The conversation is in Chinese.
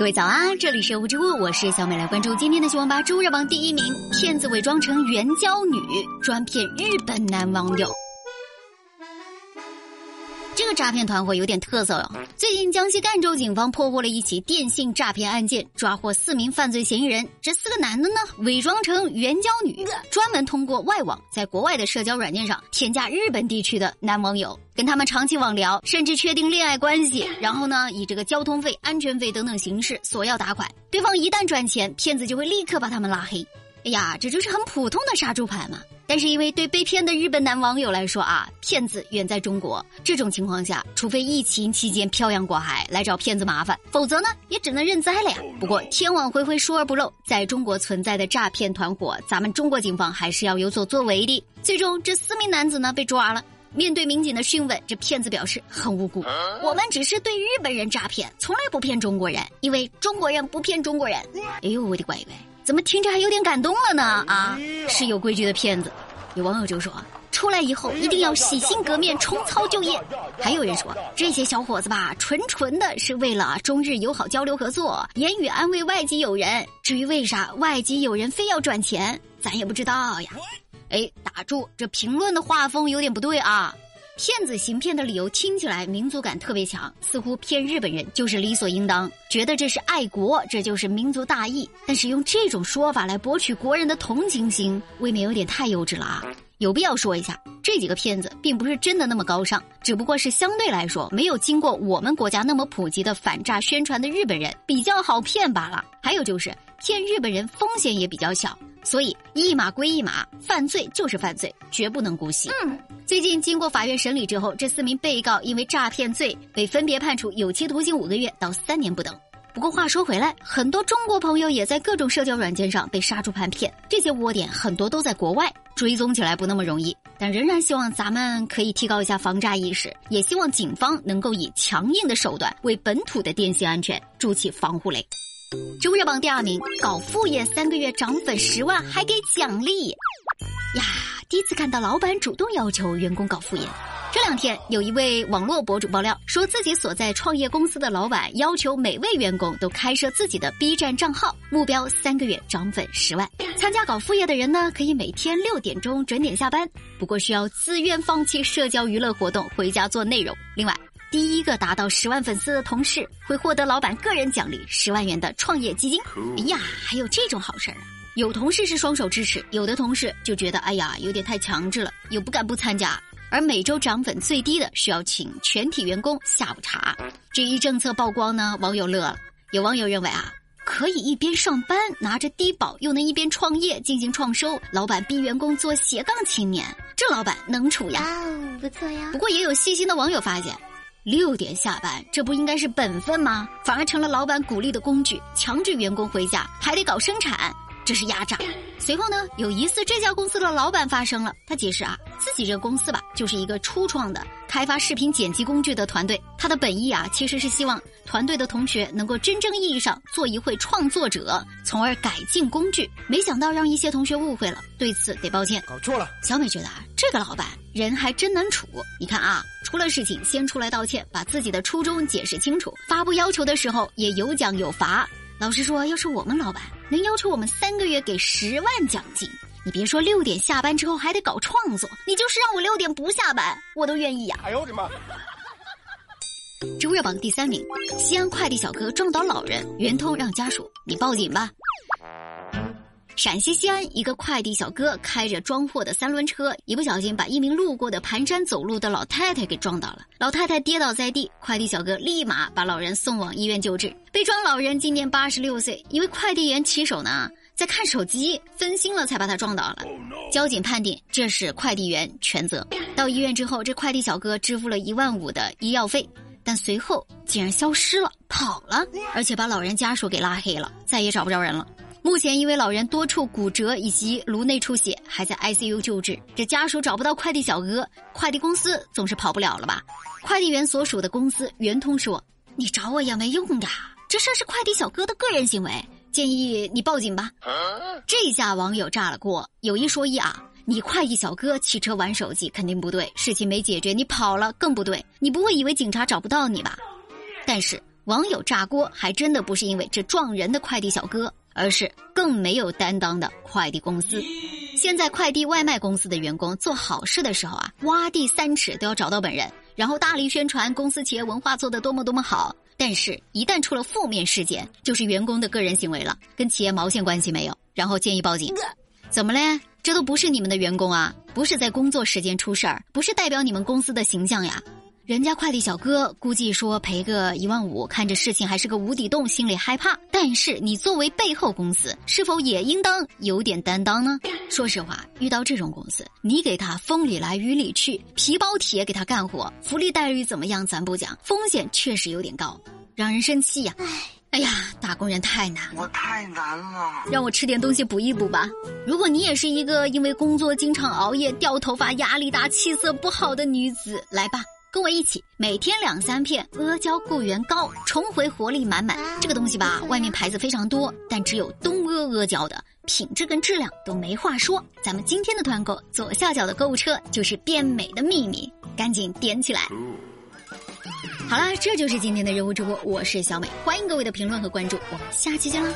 各位早安，这里是无知乎，我是小美，来关注今天的新闻吧。周热榜第一名，骗子伪装成援交女，专骗日本男网友。这个诈骗团伙有点特色哟。最近，江西赣州警方破获了一起电信诈骗案件，抓获四名犯罪嫌疑人。这四个男的呢，伪装成援交女，专门通过外网，在国外的社交软件上添加日本地区的男网友，跟他们长期网聊，甚至确定恋爱关系。然后呢，以这个交通费、安全费等等形式索要打款。对方一旦赚钱，骗子就会立刻把他们拉黑。哎呀，这就是很普通的杀猪盘嘛。但是因为对被骗的日本男网友来说啊，骗子远在中国，这种情况下，除非疫情期间漂洋过海来找骗子麻烦，否则呢，也只能认栽了呀。不过天网恢恢，疏而不漏，在中国存在的诈骗团伙，咱们中国警方还是要有所作为的。最终，这四名男子呢被抓了。面对民警的讯问，这骗子表示很无辜，我们只是对日本人诈骗，从来不骗中国人，因为中国人不骗中国人。哎呦，我的乖乖！怎么听着还有点感动了呢？啊，是有规矩的骗子。有网友就说，出来以后一定要洗心革面，重操旧业。还有人说，这些小伙子吧，纯纯的是为了中日友好交流合作，言语安慰外籍友人。至于为啥外籍友人非要赚钱，咱也不知道呀。哎，打住，这评论的画风有点不对啊。骗子行骗的理由听起来民族感特别强，似乎骗日本人就是理所应当，觉得这是爱国，这就是民族大义。但是用这种说法来博取国人的同情心，未免有点太幼稚了啊！有必要说一下，这几个骗子并不是真的那么高尚，只不过是相对来说没有经过我们国家那么普及的反诈宣传的日本人比较好骗罢了。还有就是骗日本人风险也比较小。所以一码归一码，犯罪就是犯罪，绝不能姑息。最近经过法院审理之后，这四名被告因为诈骗罪被分别判处有期徒刑五个月到三年不等。不过话说回来，很多中国朋友也在各种社交软件上被杀猪盘骗，这些窝点很多都在国外，追踪起来不那么容易。但仍然希望咱们可以提高一下防诈意识，也希望警方能够以强硬的手段为本土的电信安全筑起防护垒。周热榜第二名，搞副业三个月涨粉十万还给奖励，呀！第一次看到老板主动要求员工搞副业。这两天有一位网络博主爆料，说自己所在创业公司的老板要求每位员工都开设自己的 B 站账号，目标三个月涨粉十万。参加搞副业的人呢，可以每天六点钟准点下班，不过需要自愿放弃社交娱乐活动，回家做内容。另外。第一个达到十万粉丝的同事会获得老板个人奖励十万元的创业基金。哎呀，还有这种好事儿啊！有同事是双手支持，有的同事就觉得哎呀有点太强制了，又不敢不参加。而每周涨粉最低的是要请全体员工下午茶。这一政策曝光呢，网友乐了。有网友认为啊，可以一边上班拿着低保，又能一边创业进行创收。老板逼员工做斜杠青年，这老板能处呀！不错呀。不过也有细心的网友发现。六点下班，这不应该是本分吗？反而成了老板鼓励的工具，强制员工回家，还得搞生产，这是压榨。随后呢，有疑似这家公司的老板发声了，他解释啊，自己这个公司吧，就是一个初创的。开发视频剪辑工具的团队，他的本意啊，其实是希望团队的同学能够真正意义上做一回创作者，从而改进工具。没想到让一些同学误会了，对此得抱歉。搞错了，小美觉得啊，这个老板人还真能处。你看啊，出了事情先出来道歉，把自己的初衷解释清楚，发布要求的时候也有奖有罚。老实说，要是我们老板能要求我们三个月给十万奖金。你别说六点下班之后还得搞创作，你就是让我六点不下班，我都愿意呀！哎呦我的妈！周热榜第三名，西安快递小哥撞倒老人，圆通让家属你报警吧。陕西西安一个快递小哥开着装货的三轮车，一不小心把一名路过的蹒跚走路的老太太给撞倒了，老太太跌倒在地，快递小哥立马把老人送往医院救治。被撞老人今年八十六岁，一位快递员骑手呢。在看手机，分心了才把他撞倒了。交警判定这是快递员全责。到医院之后，这快递小哥支付了一万五的医药费，但随后竟然消失了，跑了，而且把老人家属给拉黑了，再也找不着人了。目前因为老人多处骨折以及颅内出血，还在 ICU 救治。这家属找不到快递小哥，快递公司总是跑不了了吧？快递员所属的公司圆通说：“你找我也没用的，这事是快递小哥的个人行为。”建议你报警吧，这下网友炸了锅。有一说一啊，你快递小哥骑车玩手机肯定不对，事情没解决，你跑了更不对。你不会以为警察找不到你吧？但是。网友炸锅还真的不是因为这撞人的快递小哥，而是更没有担当的快递公司。现在快递外卖公司的员工做好事的时候啊，挖地三尺都要找到本人，然后大力宣传公司企业文化做得多么多么好。但是，一旦出了负面事件，就是员工的个人行为了，跟企业毛线关系没有。然后建议报警。怎么嘞？这都不是你们的员工啊，不是在工作时间出事儿，不是代表你们公司的形象呀。人家快递小哥估计说赔个一万五，看着事情还是个无底洞，心里害怕。但是你作为背后公司，是否也应当有点担当呢？说实话，遇到这种公司，你给他风里来雨里去，皮包铁给他干活，福利待遇怎么样咱不讲，风险确实有点高，让人生气呀。哎呀，打工人太难了，我太难了，让我吃点东西补一补吧。如果你也是一个因为工作经常熬夜、掉头发、压力大、气色不好的女子，来吧。跟我一起，每天两三片阿胶固元膏，重回活力满满。这个东西吧，外面牌子非常多，但只有东阿阿胶的品质跟质量都没话说。咱们今天的团购，左下角的购物车就是变美的秘密，赶紧点起来。好啦，这就是今天的人物直播，我是小美，欢迎各位的评论和关注，我们下期见啦。